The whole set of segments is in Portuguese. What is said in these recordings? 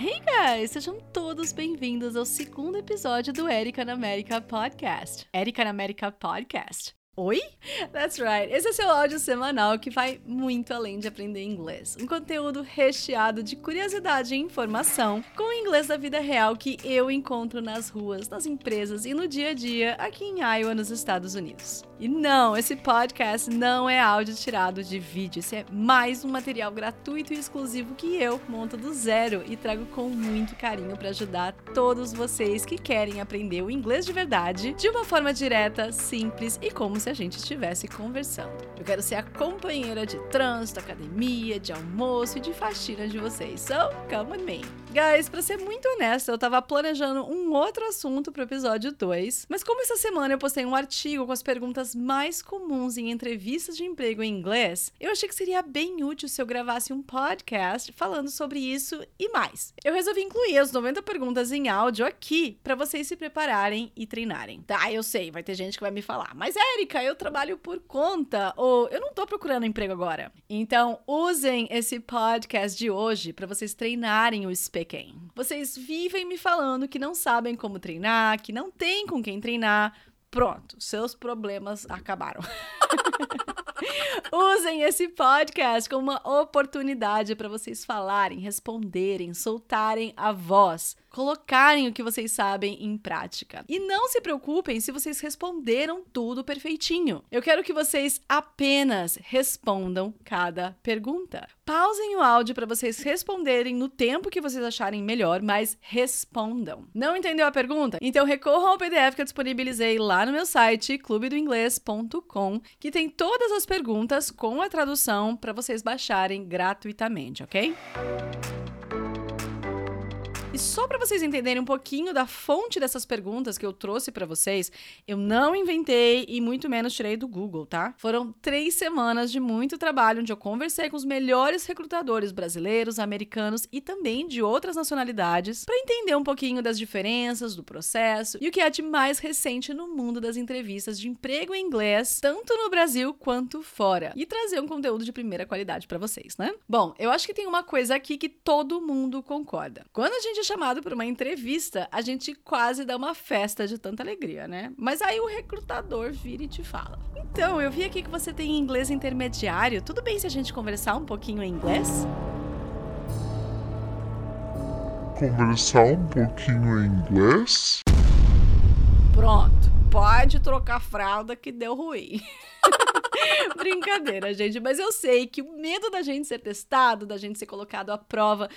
Hey guys, sejam todos bem-vindos ao segundo episódio do Erika na América Podcast. Erika na América Podcast. Oi? That's right. Esse é seu áudio semanal que vai muito além de aprender inglês. Um conteúdo recheado de curiosidade e informação com o inglês da vida real que eu encontro nas ruas, nas empresas e no dia a dia aqui em Iowa, nos Estados Unidos. E não, esse podcast não é áudio tirado de vídeo, esse é mais um material gratuito e exclusivo que eu monto do zero e trago com muito carinho para ajudar todos vocês que querem aprender o inglês de verdade de uma forma direta, simples e como se a gente estivesse conversando. Eu quero ser a companheira de trânsito, academia, de almoço e de faxina de vocês. So, come with me. Guys, pra ser muito honesta, eu tava planejando um outro assunto pro episódio 2, mas como essa semana eu postei um artigo com as perguntas mais comuns em entrevistas de emprego em inglês, eu achei que seria bem útil se eu gravasse um podcast falando sobre isso e mais. Eu resolvi incluir as 90 perguntas em áudio aqui para vocês se prepararem e treinarem. Tá, eu sei, vai ter gente que vai me falar, mas Érica, eu trabalho por conta ou eu não tô procurando emprego agora. Então, usem esse podcast de hoje para vocês treinarem o speaking vocês vivem me falando que não sabem como treinar, que não tem com quem treinar. Pronto, seus problemas acabaram. Usem esse podcast como uma oportunidade para vocês falarem, responderem, soltarem a voz colocarem o que vocês sabem em prática. E não se preocupem se vocês responderam tudo perfeitinho. Eu quero que vocês apenas respondam cada pergunta. Pausem o áudio para vocês responderem no tempo que vocês acharem melhor, mas respondam. Não entendeu a pergunta? Então recorram ao PDF que eu disponibilizei lá no meu site clubedoinglês.com, que tem todas as perguntas com a tradução para vocês baixarem gratuitamente, ok? E só para vocês entenderem um pouquinho da fonte dessas perguntas que eu trouxe para vocês, eu não inventei e muito menos tirei do Google, tá? Foram três semanas de muito trabalho onde eu conversei com os melhores recrutadores brasileiros, americanos e também de outras nacionalidades para entender um pouquinho das diferenças do processo e o que há de mais recente no mundo das entrevistas de emprego em inglês, tanto no Brasil quanto fora, e trazer um conteúdo de primeira qualidade para vocês, né? Bom, eu acho que tem uma coisa aqui que todo mundo concorda. Quando a gente chamado para uma entrevista, a gente quase dá uma festa de tanta alegria, né? Mas aí o recrutador vira e te fala: Então, eu vi aqui que você tem inglês intermediário. Tudo bem se a gente conversar um pouquinho em inglês? Conversar um pouquinho em inglês? Pronto, pode trocar fralda que deu ruim. Brincadeira, gente, mas eu sei que o medo da gente ser testado, da gente ser colocado à prova,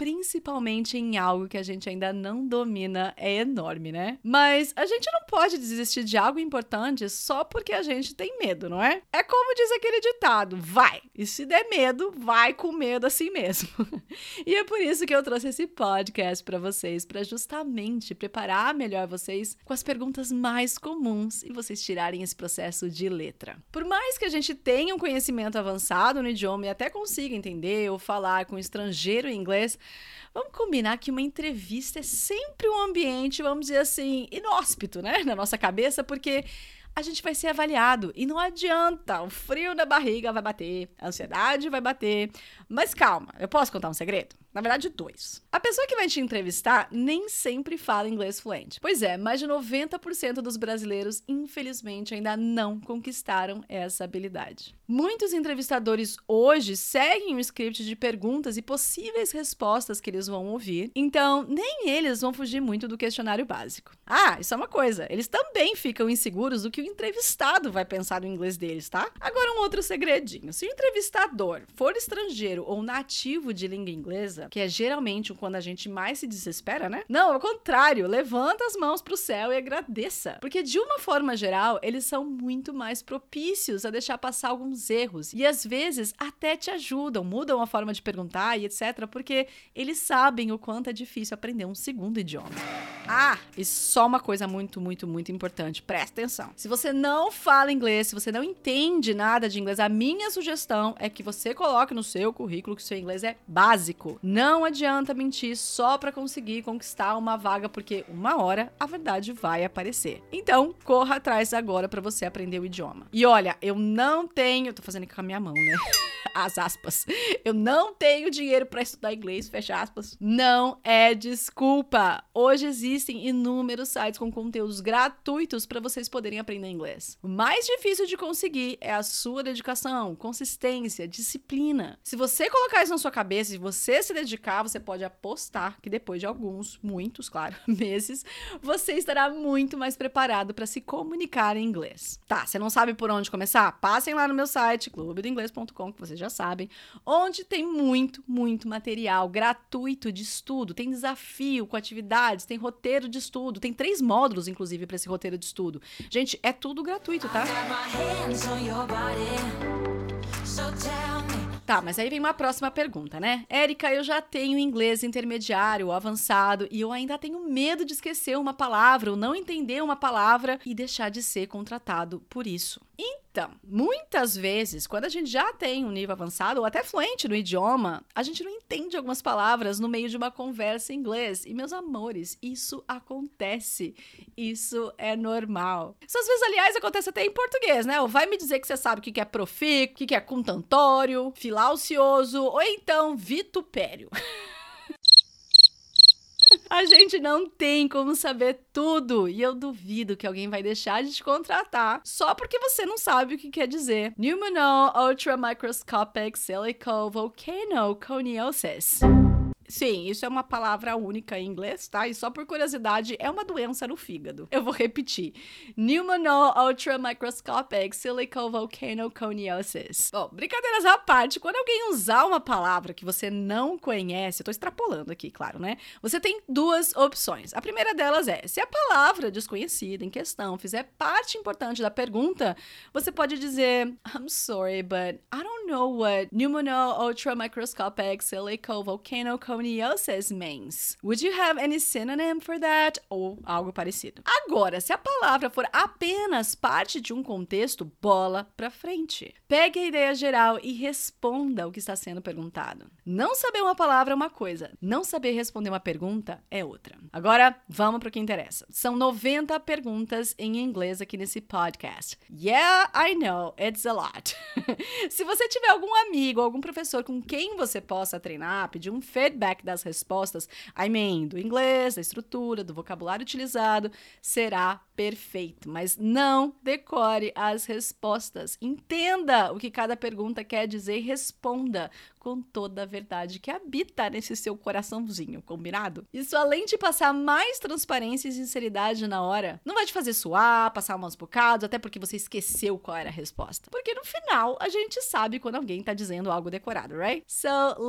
principalmente em algo que a gente ainda não domina, é enorme, né? Mas a gente não pode desistir de algo importante só porque a gente tem medo, não é? É como diz aquele ditado: vai! E se der medo, vai com medo assim mesmo. e é por isso que eu trouxe esse podcast para vocês, para justamente preparar melhor vocês com as perguntas mais comuns e vocês tirarem esse processo de letra. Por mais que a gente tenha um conhecimento avançado no idioma e até consiga entender ou falar com um estrangeiro em inglês, Vamos combinar que uma entrevista é sempre um ambiente, vamos dizer assim, inóspito, né? Na nossa cabeça, porque a gente vai ser avaliado. E não adianta, o frio na barriga vai bater, a ansiedade vai bater. Mas calma, eu posso contar um segredo? Na verdade, dois. A pessoa que vai te entrevistar nem sempre fala inglês fluente. Pois é, mais de 90% dos brasileiros, infelizmente, ainda não conquistaram essa habilidade. Muitos entrevistadores hoje seguem um script de perguntas e possíveis respostas que eles vão ouvir, então nem eles vão fugir muito do questionário básico. Ah, isso é uma coisa, eles também ficam inseguros do que o entrevistado vai pensar no inglês deles, tá? Agora, um outro segredinho: se o entrevistador for estrangeiro ou nativo de língua inglesa, coisa, que é geralmente quando a gente mais se desespera, né? Não, ao contrário, levanta as mãos pro céu e agradeça. Porque de uma forma geral, eles são muito mais propícios a deixar passar alguns erros e às vezes até te ajudam, mudam a forma de perguntar e etc, porque eles sabem o quanto é difícil aprender um segundo idioma. Ah, e só uma coisa muito, muito, muito importante, presta atenção. Se você não fala inglês, se você não entende nada de inglês, a minha sugestão é que você coloque no seu currículo que seu inglês é básico. Não adianta mentir só para conseguir conquistar uma vaga, porque uma hora a verdade vai aparecer. Então, corra atrás agora para você aprender o idioma. E olha, eu não tenho, tô fazendo aqui com a minha mão, né? as aspas. Eu não tenho dinheiro para estudar inglês, fecha aspas. Não é desculpa. Hoje existem inúmeros sites com conteúdos gratuitos para vocês poderem aprender inglês. O mais difícil de conseguir é a sua dedicação, consistência, disciplina. Se você colocar isso na sua cabeça e você se dedicar, você pode apostar que depois de alguns, muitos, claro, meses, você estará muito mais preparado para se comunicar em inglês. Tá, você não sabe por onde começar? Passem lá no meu site, clubedoinglês.com, que vocês já sabem, onde tem muito, muito material gratuito de estudo. Tem desafio com atividades, tem roteiro de estudo, tem três módulos, inclusive, para esse roteiro de estudo. Gente, é tudo gratuito, tá? Tá, mas aí vem uma próxima pergunta, né? Érica, eu já tenho inglês intermediário, avançado, e eu ainda tenho medo de esquecer uma palavra ou não entender uma palavra e deixar de ser contratado por isso. Então, muitas vezes, quando a gente já tem um nível avançado ou até fluente no idioma, a gente não entende algumas palavras no meio de uma conversa em inglês. E, meus amores, isso acontece. Isso é normal. Isso às vezes, aliás, acontece até em português, né? Ou vai me dizer que você sabe o que é profícuo, o que é contantório, filaucioso, ou então vitupério. A gente não tem como saber tudo e eu duvido que alguém vai deixar de te contratar só porque você não sabe o que quer dizer. Pneumono ultramicroscopic silicovolcanoconiosis. Sim, isso é uma palavra única em inglês, tá? E só por curiosidade, é uma doença no fígado. Eu vou repetir. Pneumono ultramicroscopic silicovolcanoconiosis. Bom, brincadeiras à parte, quando alguém usar uma palavra que você não conhece, eu tô extrapolando aqui, claro, né? Você tem duas opções. A primeira delas é, se a palavra desconhecida em questão fizer parte importante da pergunta, você pode dizer, I'm sorry, but I don't know what pneumono ultramicroscopic scoliosis means. Would you have any synonym for that? Ou algo parecido. Agora, se a palavra for apenas parte de um contexto, bola pra frente. Pegue a ideia geral e responda o que está sendo perguntado. Não saber uma palavra é uma coisa, não saber responder uma pergunta é outra. Agora, vamos para o que interessa. São 90 perguntas em inglês aqui nesse podcast. Yeah, I know, it's a lot. se você algum amigo, algum professor com quem você possa treinar, pedir um feedback feedback das respostas, I mean, do inglês, da estrutura, do vocabulário utilizado, será perfeito. Mas não decore as respostas. Entenda o que cada pergunta quer dizer e responda com toda a verdade que habita nesse seu coraçãozinho, combinado? Isso, além de passar mais transparência e sinceridade na hora, não vai te fazer suar, passar umas bocados, até porque você esqueceu qual era a resposta. Porque no final, a gente sabe quando alguém tá dizendo algo decorado, right? So,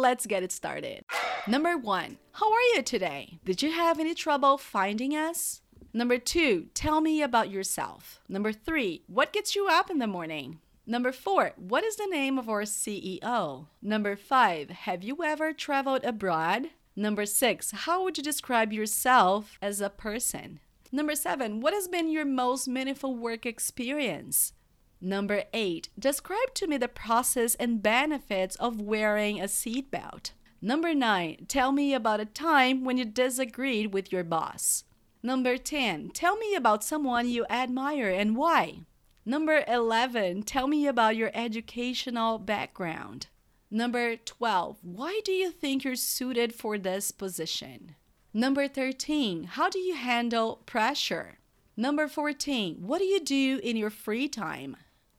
let's get it started. Number one, how are you today? Did you have any trouble finding us? Number two, tell me about yourself. Number three, what gets you up in the morning? Number four, what is the name of our CEO? Number five, have you ever traveled abroad? Number six, how would you describe yourself as a person? Number seven, what has been your most meaningful work experience? Number eight, describe to me the process and benefits of wearing a seatbelt. Number nine, tell me about a time when you disagreed with your boss. Number 10, tell me about someone you admire and why. Number 11, tell me about your educational background. Number 12, why do you think you're suited for this position? Number 13, how do you handle pressure? Number 14, what do you do in your free time?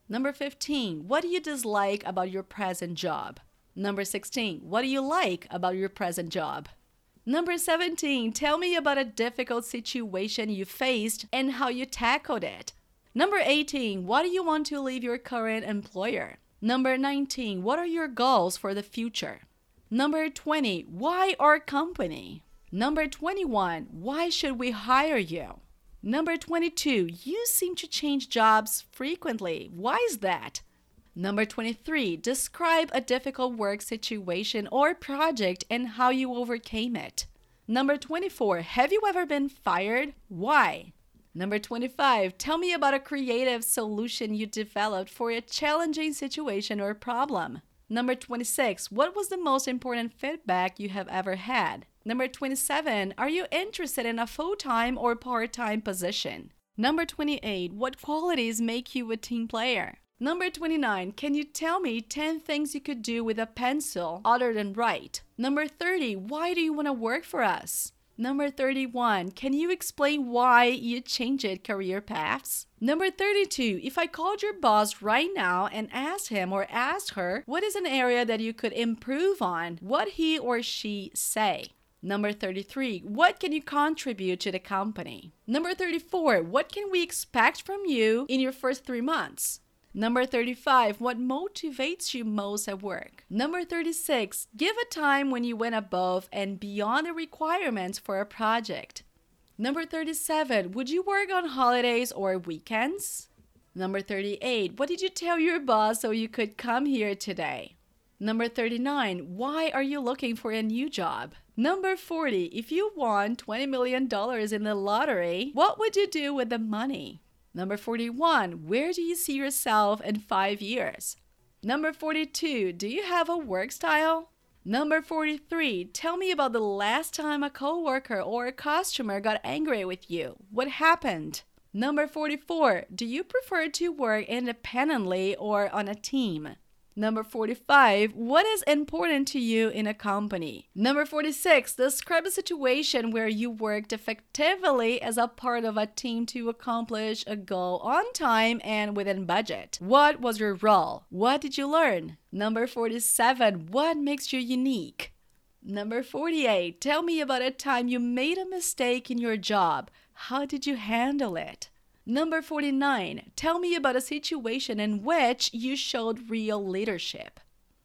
Number 15, what do you dislike about your present job? Number 16, what do you like about your present job? Number 17, tell me about a difficult situation you faced and how you tackled it. Number 18, why do you want to leave your current employer? Number 19, what are your goals for the future? Number 20, why our company? Number 21, why should we hire you? Number 22, you seem to change jobs frequently. Why is that? Number 23, describe a difficult work situation or project and how you overcame it. Number 24, have you ever been fired? Why? Number 25, tell me about a creative solution you developed for a challenging situation or problem. Number 26, what was the most important feedback you have ever had? Number 27, are you interested in a full time or part time position? Number 28, what qualities make you a team player? Number 29, can you tell me 10 things you could do with a pencil other than write? Number 30, why do you want to work for us? Number 31, can you explain why you changed career paths? Number 32, if I called your boss right now and asked him or asked her what is an area that you could improve on, what he or she say? Number 33, what can you contribute to the company? Number 34, what can we expect from you in your first three months? Number 35, what motivates you most at work? Number 36, give a time when you went above and beyond the requirements for a project. Number 37, would you work on holidays or weekends? Number 38, what did you tell your boss so you could come here today? Number 39, why are you looking for a new job? Number 40, if you won $20 million in the lottery, what would you do with the money? Number 41, where do you see yourself in five years? Number 42, do you have a work style? Number 43, tell me about the last time a coworker or a customer got angry with you. What happened? Number 44, do you prefer to work independently or on a team? Number 45, what is important to you in a company? Number 46, describe a situation where you worked effectively as a part of a team to accomplish a goal on time and within budget. What was your role? What did you learn? Number 47, what makes you unique? Number 48, tell me about a time you made a mistake in your job. How did you handle it? Number 49. Tell me about a situation in which you showed real leadership.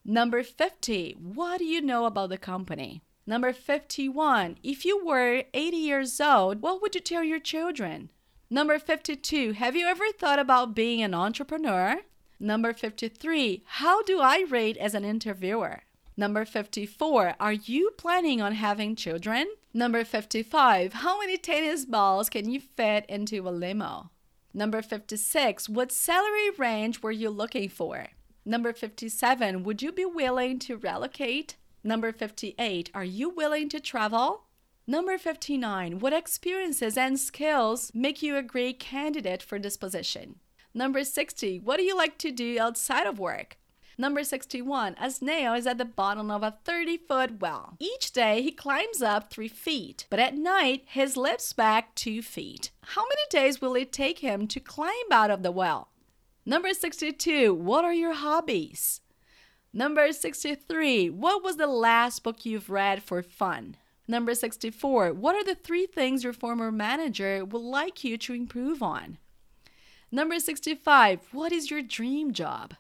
Number 50. What do you know about the company? Number 51. If you were 80 years old, what would you tell your children? Number 52. Have you ever thought about being an entrepreneur? Number 53. How do I rate as an interviewer? Number 54. Are you planning on having children? Number 55. How many tennis balls can you fit into a limo? Number 56. What salary range were you looking for? Number 57. Would you be willing to relocate? Number 58. Are you willing to travel? Number 59. What experiences and skills make you a great candidate for this position? Number 60. What do you like to do outside of work? Number 61. A snail is at the bottom of a 30 foot well. Each day he climbs up 3 feet, but at night he slips back 2 feet. How many days will it take him to climb out of the well? Number 62. What are your hobbies? Number 63. What was the last book you've read for fun? Number 64. What are the three things your former manager would like you to improve on? Number 65. What is your dream job?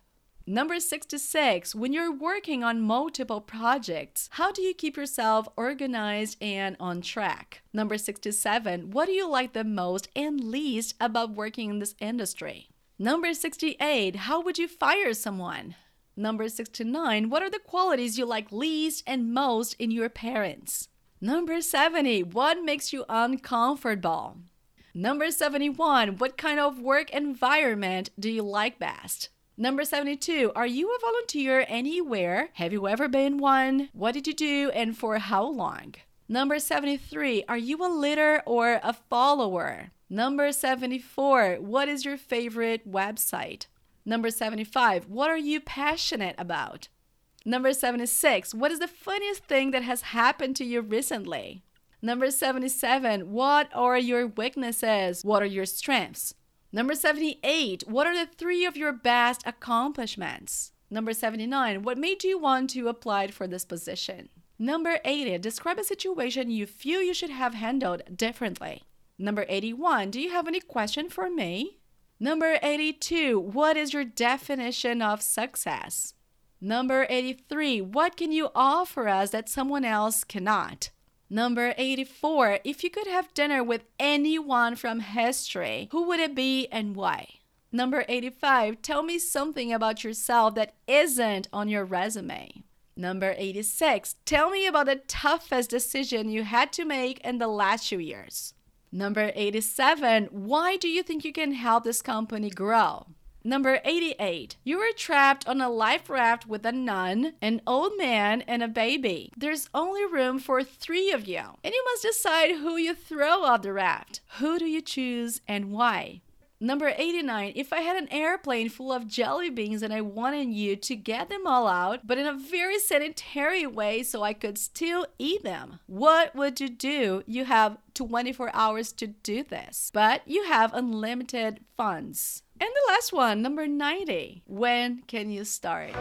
Number 66, when you're working on multiple projects, how do you keep yourself organized and on track? Number 67, what do you like the most and least about working in this industry? Number 68, how would you fire someone? Number 69, what are the qualities you like least and most in your parents? Number 70, what makes you uncomfortable? Number 71, what kind of work environment do you like best? Number 72, are you a volunteer anywhere? Have you ever been one? What did you do and for how long? Number 73, are you a leader or a follower? Number 74, what is your favorite website? Number 75, what are you passionate about? Number 76, what is the funniest thing that has happened to you recently? Number 77, what are your weaknesses? What are your strengths? Number 78, what are the three of your best accomplishments? Number 79, what made you want to apply for this position? Number 80, describe a situation you feel you should have handled differently. Number 81, do you have any question for me? Number 82, what is your definition of success? Number 83, what can you offer us that someone else cannot? Number 84. If you could have dinner with anyone from history, who would it be and why? Number 85. Tell me something about yourself that isn't on your resume. Number 86. Tell me about the toughest decision you had to make in the last few years. Number 87. Why do you think you can help this company grow? Number 88. You were trapped on a life raft with a nun, an old man, and a baby. There's only room for three of you, and you must decide who you throw off the raft. Who do you choose and why? Number 89. If I had an airplane full of jelly beans and I wanted you to get them all out, but in a very sanitary way so I could still eat them, what would you do? You have 24 hours to do this, but you have unlimited funds. And the last one, number 90. When can you start?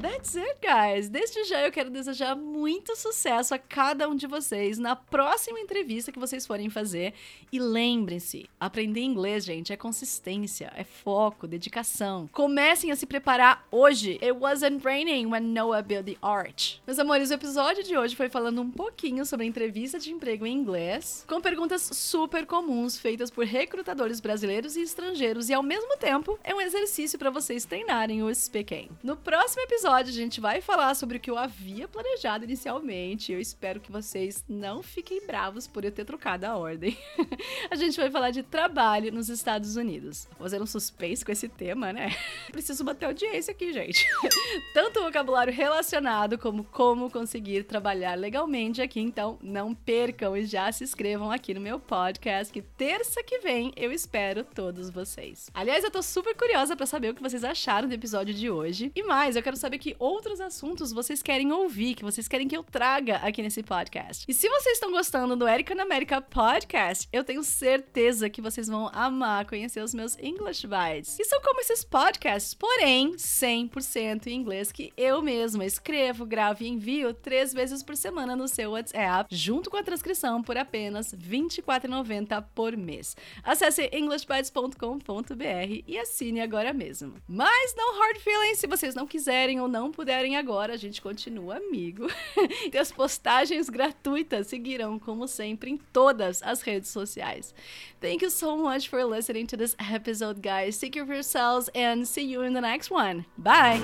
That's it, guys. Desde já eu quero desejar muito sucesso a cada um de vocês na próxima entrevista que vocês forem fazer. E lembrem-se, aprender inglês, gente, é consistência, é foco, dedicação. Comecem a se preparar hoje. It wasn't raining when Noah built the arch. Meus amores, o episódio de hoje foi falando um pouquinho sobre entrevista de emprego em inglês, com perguntas super comuns feitas por recrutadores brasileiros e estrangeiros e ao mesmo tempo é um exercício para vocês treinarem o speaking. No próximo episódio episódio a gente vai falar sobre o que eu havia planejado inicialmente. Eu espero que vocês não fiquem bravos por eu ter trocado a ordem. a gente vai falar de trabalho nos Estados Unidos. Vou fazer um suspense com esse tema, né? Preciso bater audiência aqui, gente. Tanto vocabulário relacionado como como conseguir trabalhar legalmente aqui. Então, não percam e já se inscrevam aqui no meu podcast, que terça que vem eu espero todos vocês. Aliás, eu tô super curiosa para saber o que vocês acharam do episódio de hoje. E mais, eu quero saber que outros assuntos vocês querem ouvir, que vocês querem que eu traga aqui nesse podcast. E se vocês estão gostando do Erika na América Podcast, eu tenho certeza que vocês vão amar conhecer os meus English Bites, que são como esses podcasts, porém 100% em inglês que eu mesma escrevo, gravo e envio três vezes por semana no seu WhatsApp, junto com a transcrição por apenas R$ 24,90 por mês. Acesse englishbites.com.br e assine agora mesmo. Mas não hard feelings se vocês não quiserem ou não puderem agora, a gente continua amigo. e as postagens gratuitas seguirão, como sempre, em todas as redes sociais. Thank you so much for listening to this episode, guys. Take care of yourselves and see you in the next one. Bye!